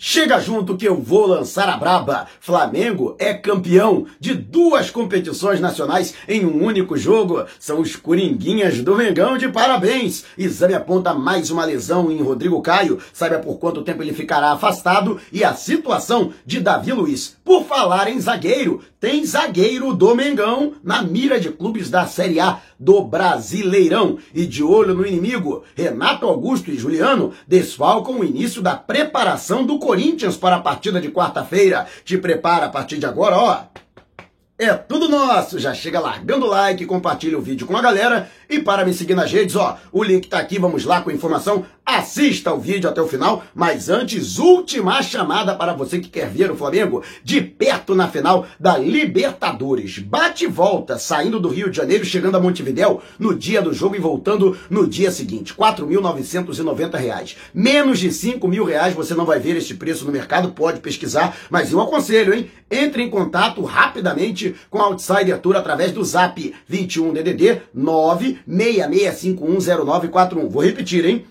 Chega junto que eu vou lançar a braba. Flamengo é campeão de duas competições nacionais em um único jogo. São os Coringuinhas do Mengão de parabéns. Exame aponta mais uma lesão em Rodrigo Caio. Saiba por quanto tempo ele ficará afastado e a situação de Davi Luiz. Por falar em zagueiro, tem zagueiro do Mengão na mira de clubes da Série A do Brasileirão. E de olho no inimigo, Renato Augusto e Juliano desfalcam o início da preparação do Corinthians para a partida de quarta-feira. Te prepara a partir de agora, ó. É tudo nosso! Já chega largando o like, compartilha o vídeo com a galera e para me seguir nas redes, ó, o link tá aqui, vamos lá com a informação. Assista o vídeo até o final, mas antes, última chamada para você que quer ver o Flamengo de perto na final da Libertadores. Bate e volta, saindo do Rio de Janeiro, chegando a Montevidéu no dia do jogo e voltando no dia seguinte. R$ 4.990. Menos de R$ mil reais você não vai ver este preço no mercado, pode pesquisar, mas eu aconselho, hein? Entre em contato rapidamente com a Outsider Tour através do Zap 21 DDD 9 966510941. Vou repetir, hein?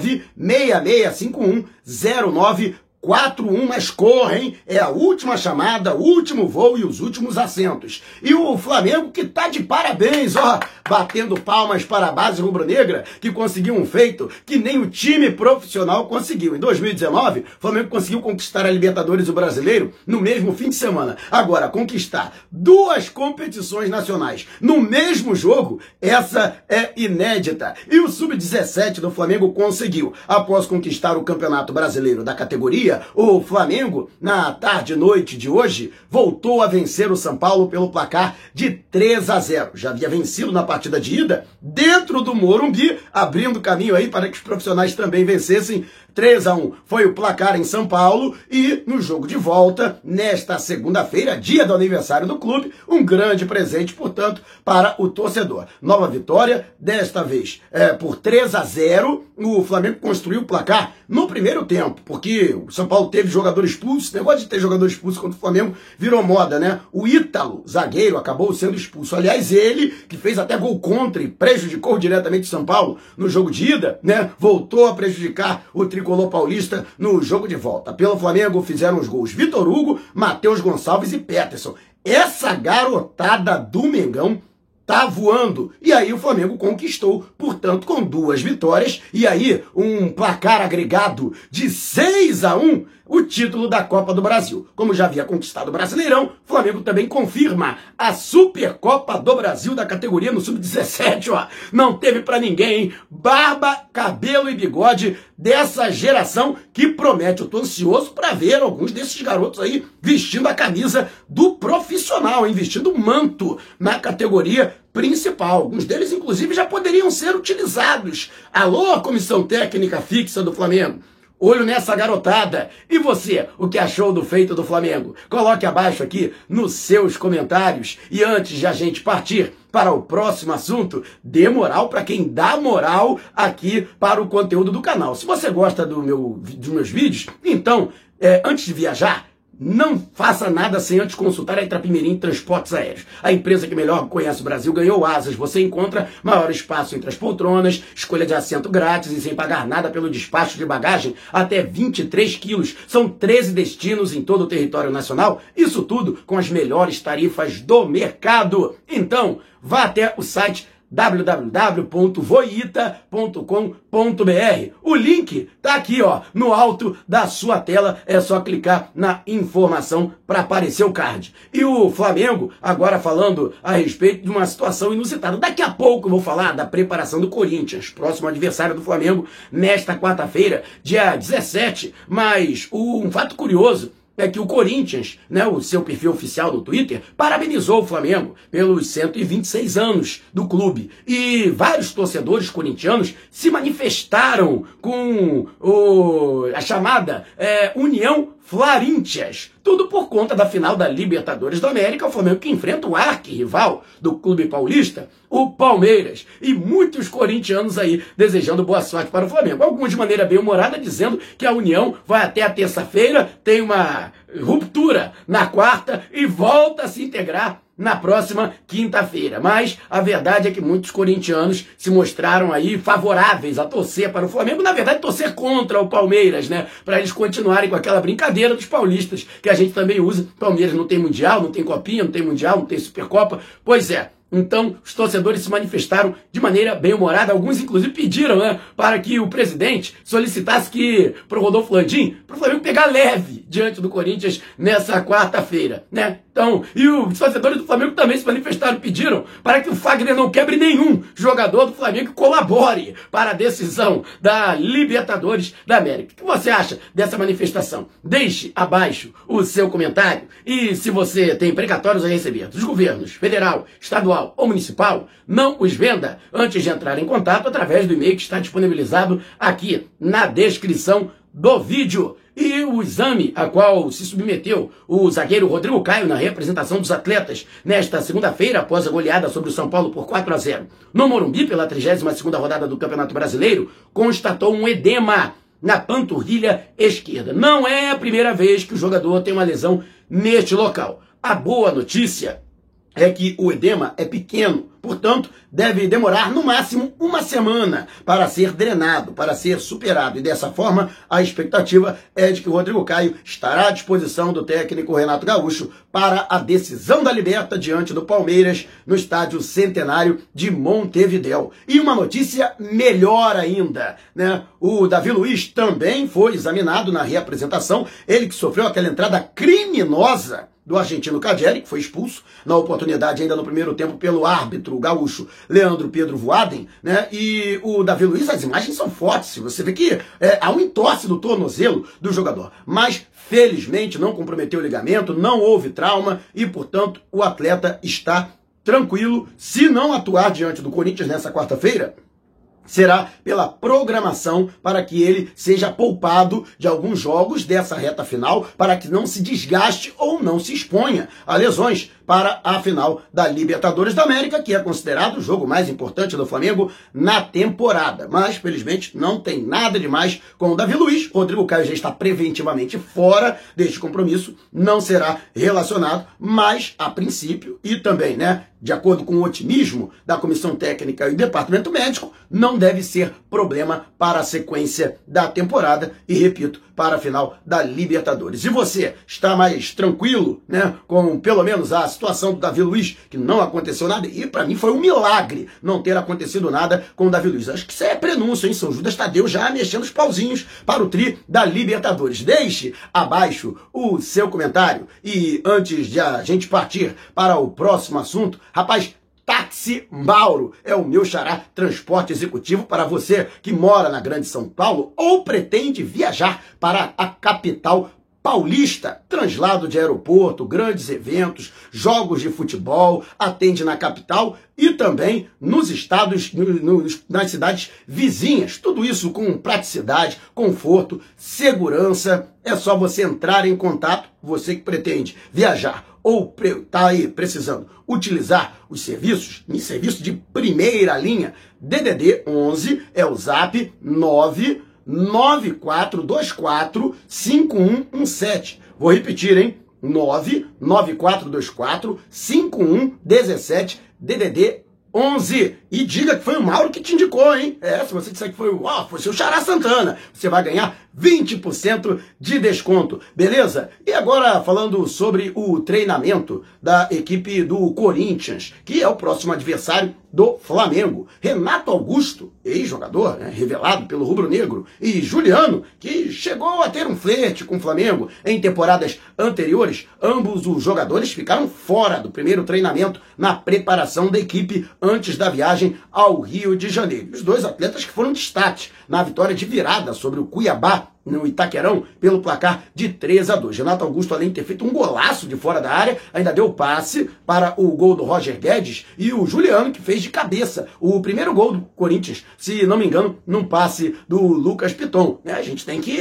966510941. 4-1, mas correm, é a última chamada, último voo e os últimos assentos. E o Flamengo que tá de parabéns, ó, batendo palmas para a base rubro-negra, que conseguiu um feito que nem o time profissional conseguiu. Em 2019, o Flamengo conseguiu conquistar a Libertadores do Brasileiro no mesmo fim de semana. Agora, conquistar duas competições nacionais no mesmo jogo, essa é inédita. E o Sub-17 do Flamengo conseguiu, após conquistar o Campeonato Brasileiro da categoria, o Flamengo, na tarde e noite de hoje, voltou a vencer o São Paulo pelo placar de 3 a 0. Já havia vencido na partida de ida dentro do Morumbi, abrindo caminho aí para que os profissionais também vencessem 3 a 1 foi o placar em São Paulo e no jogo de volta, nesta segunda-feira, dia do aniversário do clube, um grande presente, portanto, para o torcedor. Nova vitória, desta vez é, por 3 a 0 o Flamengo construiu o placar no primeiro tempo, porque o São Paulo teve jogador expulso, negócio de ter jogador expulso contra o Flamengo virou moda, né? O Ítalo, zagueiro, acabou sendo expulso. Aliás, ele, que fez até gol contra e prejudicou diretamente o São Paulo no jogo de ida, né? Voltou a prejudicar o tricolor tricolor paulista no jogo de volta. Pelo Flamengo fizeram os gols Vitor Hugo, Matheus Gonçalves e Peterson. Essa garotada do Mengão tá voando. E aí o Flamengo conquistou, portanto, com duas vitórias e aí um placar agregado de 6 a 1 o título da Copa do Brasil. Como já havia conquistado o Brasileirão, o Flamengo também confirma a Supercopa do Brasil da categoria no Sub-17, ó. Não teve para ninguém, barba, cabelo e bigode dessa geração que promete. Eu tô ansioso para ver alguns desses garotos aí vestindo a camisa do profissional, hein? vestindo o manto na categoria principal. Alguns deles, inclusive, já poderiam ser utilizados. Alô, comissão técnica fixa do Flamengo. Olho nessa garotada. E você, o que achou do feito do Flamengo? Coloque abaixo aqui nos seus comentários. E antes de a gente partir para o próximo assunto, dê moral para quem dá moral aqui para o conteúdo do canal. Se você gosta do meu, dos meus vídeos, então, é, antes de viajar, não faça nada sem antes consultar a Itrapimirim Transportes Aéreos. A empresa que melhor conhece o Brasil ganhou asas. Você encontra maior espaço entre as poltronas, escolha de assento grátis e sem pagar nada pelo despacho de bagagem até 23 quilos. São 13 destinos em todo o território nacional. Isso tudo com as melhores tarifas do mercado. Então, vá até o site www.voita.com.br. O link tá aqui, ó, no alto da sua tela. É só clicar na informação para aparecer o card. E o Flamengo, agora falando a respeito de uma situação inusitada. Daqui a pouco eu vou falar da preparação do Corinthians, próximo adversário do Flamengo, nesta quarta-feira, dia 17. Mas um fato curioso é que o Corinthians, né, o seu perfil oficial no Twitter, parabenizou o Flamengo pelos 126 anos do clube. E vários torcedores corintianos se manifestaram com o, a chamada é, União Floríntias. Tudo por conta da final da Libertadores da América, o Flamengo que enfrenta o arqui-rival do clube paulista, o Palmeiras. E muitos corintianos aí desejando boa sorte para o Flamengo. Alguns de maneira bem humorada, dizendo que a União vai até a terça-feira, tem uma ruptura na quarta e volta a se integrar na próxima quinta-feira. Mas a verdade é que muitos corintianos se mostraram aí favoráveis a torcer para o Flamengo, na verdade torcer contra o Palmeiras, né? Para eles continuarem com aquela brincadeira dos paulistas que a gente também usa. Palmeiras não tem mundial, não tem copinha, não tem mundial, não tem supercopa. Pois é, então, os torcedores se manifestaram de maneira bem humorada. Alguns, inclusive, pediram né, para que o presidente solicitasse que, para o Rodolfo Landim, para o Flamengo pegar leve diante do Corinthians nessa quarta-feira. Né? Então, e os torcedores do Flamengo também se manifestaram, pediram para que o Fagner não quebre nenhum jogador do Flamengo que colabore para a decisão da Libertadores da América. O que você acha dessa manifestação? Deixe abaixo o seu comentário e se você tem precatórios a receber dos governos federal, estadual ou municipal, não os venda antes de entrar em contato através do e-mail que está disponibilizado aqui na descrição do vídeo. E o exame a qual se submeteu o zagueiro Rodrigo Caio na representação dos atletas nesta segunda-feira, após a goleada sobre o São Paulo por 4 a 0 no Morumbi, pela 32ª rodada do Campeonato Brasileiro, constatou um edema na panturrilha esquerda. Não é a primeira vez que o jogador tem uma lesão neste local. A boa notícia é que o edema é pequeno, portanto, deve demorar no máximo uma semana para ser drenado, para ser superado. E dessa forma, a expectativa é de que o Rodrigo Caio estará à disposição do técnico Renato Gaúcho para a decisão da liberta diante do Palmeiras no estádio Centenário de Montevidéu. E uma notícia melhor ainda, né? O Davi Luiz também foi examinado na reapresentação, ele que sofreu aquela entrada criminosa do argentino Cadieri, que foi expulso na oportunidade ainda no primeiro tempo pelo árbitro gaúcho Leandro Pedro Voaden, né? E o Davi Luiz, as imagens são fortes. Você vê que é, há um entorse do tornozelo do jogador. Mas, felizmente, não comprometeu o ligamento, não houve trauma e, portanto, o atleta está tranquilo. Se não atuar diante do Corinthians nessa quarta-feira, será pela programação para que ele seja poupado de alguns jogos dessa reta final, para que não se desgaste ou não se exponha a lesões para a final da Libertadores da América, que é considerado o jogo mais importante do Flamengo na temporada. Mas, felizmente, não tem nada demais com o Davi Luiz. Rodrigo Caio já está preventivamente fora deste compromisso, não será relacionado, mas, a princípio, e também, né, de acordo com o otimismo da comissão técnica e departamento médico, não deve ser problema para a sequência da temporada. E, repito, para a final da Libertadores. E você está mais tranquilo, né, com pelo menos a situação do Davi Luiz, que não aconteceu nada, e para mim foi um milagre não ter acontecido nada com o Davi Luiz. Acho que isso é prenúncio, hein? São Judas Tadeu já mexendo os pauzinhos para o tri da Libertadores. Deixe abaixo o seu comentário e antes de a gente partir para o próximo assunto, rapaz, Táxi Mauro é o meu xará transporte executivo para você que mora na Grande São Paulo ou pretende viajar para a capital paulista, translado de aeroporto, grandes eventos, jogos de futebol, atende na capital e também nos estados, nas cidades vizinhas. Tudo isso com praticidade, conforto, segurança. É só você entrar em contato, você que pretende viajar ou está aí precisando utilizar os serviços, em serviço de primeira linha, DDD 11 é o zap 9 9424 5117. Vou repetir, hein? 99424 5117 DDD 11. E diga que foi o Mauro que te indicou, hein? É, se você disser que foi o, ó, foi seu Xará Santana, você vai ganhar 20% de desconto, beleza? E agora falando sobre o treinamento da equipe do Corinthians, que é o próximo adversário do Flamengo. Renato Augusto, ex-jogador, né, revelado pelo Rubro Negro, e Juliano, que chegou a ter um flerte com o Flamengo em temporadas anteriores, ambos os jogadores ficaram fora do primeiro treinamento na preparação da equipe antes da viagem ao Rio de Janeiro. Os dois atletas que foram destaques na vitória de virada sobre o Cuiabá no Itaquerão pelo placar de 3 a 2. Renato Augusto, além de ter feito um golaço de fora da área, ainda deu passe para o gol do Roger Guedes e o Juliano, que fez de cabeça o primeiro gol do Corinthians, se não me engano, num passe do Lucas Piton. A gente tem que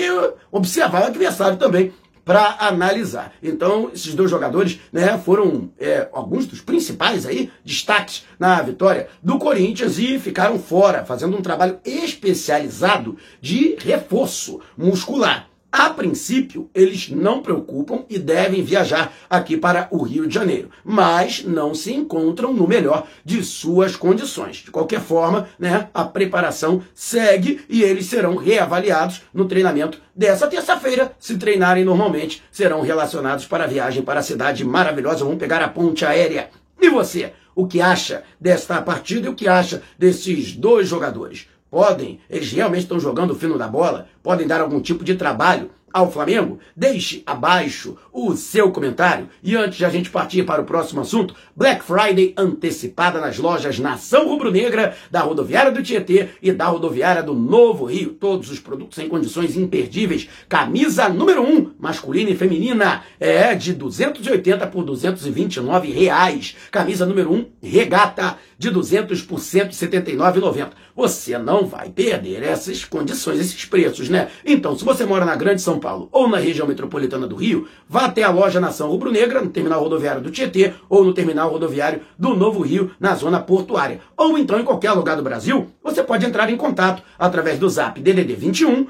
observar o adversário também para analisar. Então, esses dois jogadores né, foram é, alguns dos principais aí destaques na vitória do Corinthians e ficaram fora, fazendo um trabalho especializado de reforço muscular. A princípio, eles não preocupam e devem viajar aqui para o Rio de Janeiro, mas não se encontram no melhor de suas condições. De qualquer forma, né, a preparação segue e eles serão reavaliados no treinamento dessa terça-feira. Se treinarem normalmente, serão relacionados para a viagem para a cidade maravilhosa. Vão pegar a ponte aérea. E você, o que acha desta partida e o que acha desses dois jogadores? Podem, eles realmente estão jogando o fino da bola, podem dar algum tipo de trabalho ao Flamengo? Deixe abaixo o seu comentário. E antes de a gente partir para o próximo assunto, Black Friday antecipada nas lojas Nação Rubro-Negra, da rodoviária do Tietê e da rodoviária do Novo Rio. Todos os produtos em condições imperdíveis. Camisa número 1, masculina e feminina, é de 280 por 229 reais. Camisa número 1, regata, de 200 por 179,90. Você não vai perder essas condições, esses preços, né? Então, se você mora na Grande São Paulo ou na região metropolitana do Rio, vá até a loja Nação Rubro-Negra, no terminal rodoviário do Tietê ou no terminal rodoviário do Novo Rio, na zona portuária. Ou então em qualquer lugar do Brasil, você pode entrar em contato através do zap DDD 21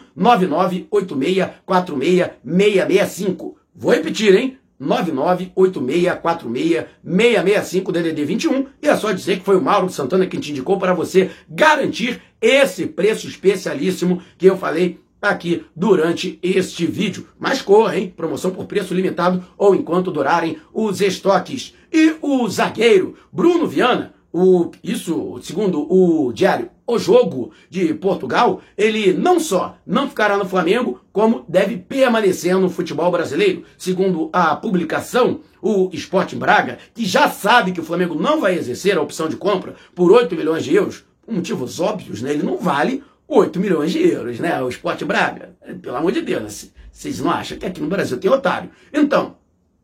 665. Vou repetir, hein? 9986466665 DDD 21 e é só dizer que foi o Mauro Santana quem te indicou para você garantir esse preço especialíssimo que eu falei aqui durante este vídeo. Mas corra, hein? Promoção por preço limitado ou enquanto durarem os estoques. E o zagueiro Bruno Viana, o, isso segundo o diário O Jogo de Portugal, ele não só não ficará no Flamengo, como deve permanecer no futebol brasileiro. Segundo a publicação, o Sport Braga, que já sabe que o Flamengo não vai exercer a opção de compra por 8 milhões de euros, por motivos óbvios, né? ele não vale 8 milhões de euros, né? O Esporte Braga. Pelo amor de Deus, vocês não acham que aqui no Brasil tem otário? Então,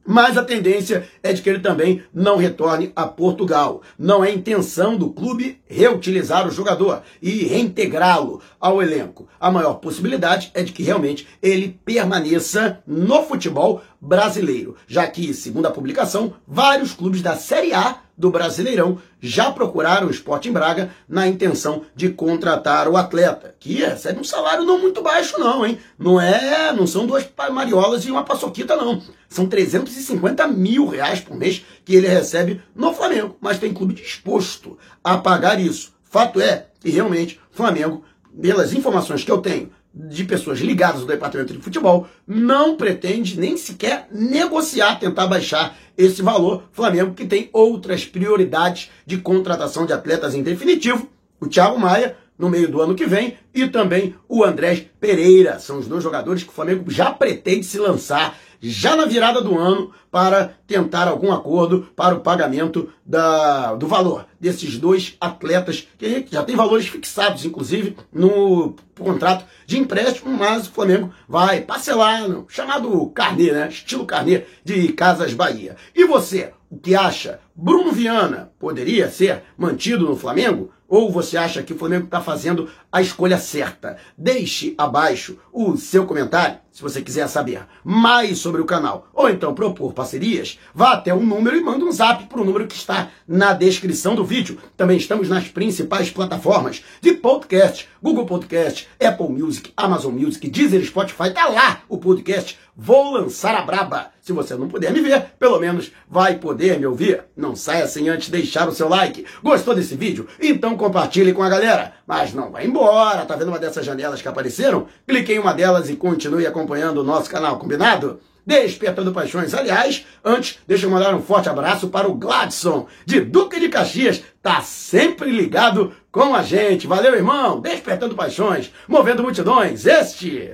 mas a tendência é de que ele também não retorne a Portugal. Não é intenção do clube reutilizar o jogador e reintegrá-lo ao elenco. A maior possibilidade é de que realmente ele permaneça no futebol brasileiro, já que, segundo a publicação, vários clubes da Série A do Brasileirão já procuraram o Sporting Braga na intenção de contratar o atleta, que recebe um salário não muito baixo não, hein? Não é, não são duas mariolas e uma paçoquita não. São 350 mil reais por mês que ele recebe no Flamengo, mas tem clube disposto a pagar isso. Fato é que realmente Flamengo, pelas informações que eu tenho, de pessoas ligadas ao departamento de futebol não pretende nem sequer negociar, tentar baixar esse valor. Flamengo que tem outras prioridades de contratação de atletas em definitivo. O Thiago Maia no meio do ano que vem e também o Andrés Pereira. São os dois jogadores que o Flamengo já pretende se lançar já na virada do ano para tentar algum acordo para o pagamento da, do valor desses dois atletas, que já tem valores fixados, inclusive, no contrato de empréstimo, mas o Flamengo vai parcelar, no chamado carnê, né? Estilo carnê de Casas Bahia. E você, o que acha? Bruno Viana poderia ser mantido no Flamengo? Ou você acha que o Flamengo está fazendo a escolha certa? Deixe abaixo o seu comentário se você quiser saber mais sobre o canal. Ou então propor parcerias, vá até o número e manda um zap para o número que está na descrição do vídeo. Também estamos nas principais plataformas de podcast, Google Podcast, Apple Music, Amazon Music, Deezer, Spotify. Tá lá o podcast. Vou lançar a braba. Se você não puder me ver, pelo menos vai poder me ouvir. Não saia sem antes deixar o seu like. Gostou desse vídeo? Então compartilhe com a galera. Mas não vai embora. Tá vendo uma dessas janelas que apareceram? Clique em uma delas e continue acompanhando o nosso canal, combinado? Despertando Paixões. Aliás, antes, deixa eu mandar um forte abraço para o Gladson, de Duque de Caxias. Tá sempre ligado com a gente. Valeu, irmão. Despertando Paixões, movendo multidões. Este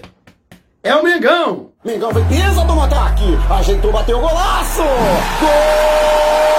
é o Mengão. Mengão foi pisa do ataque. Ajeitou, bateu golaço. Gol!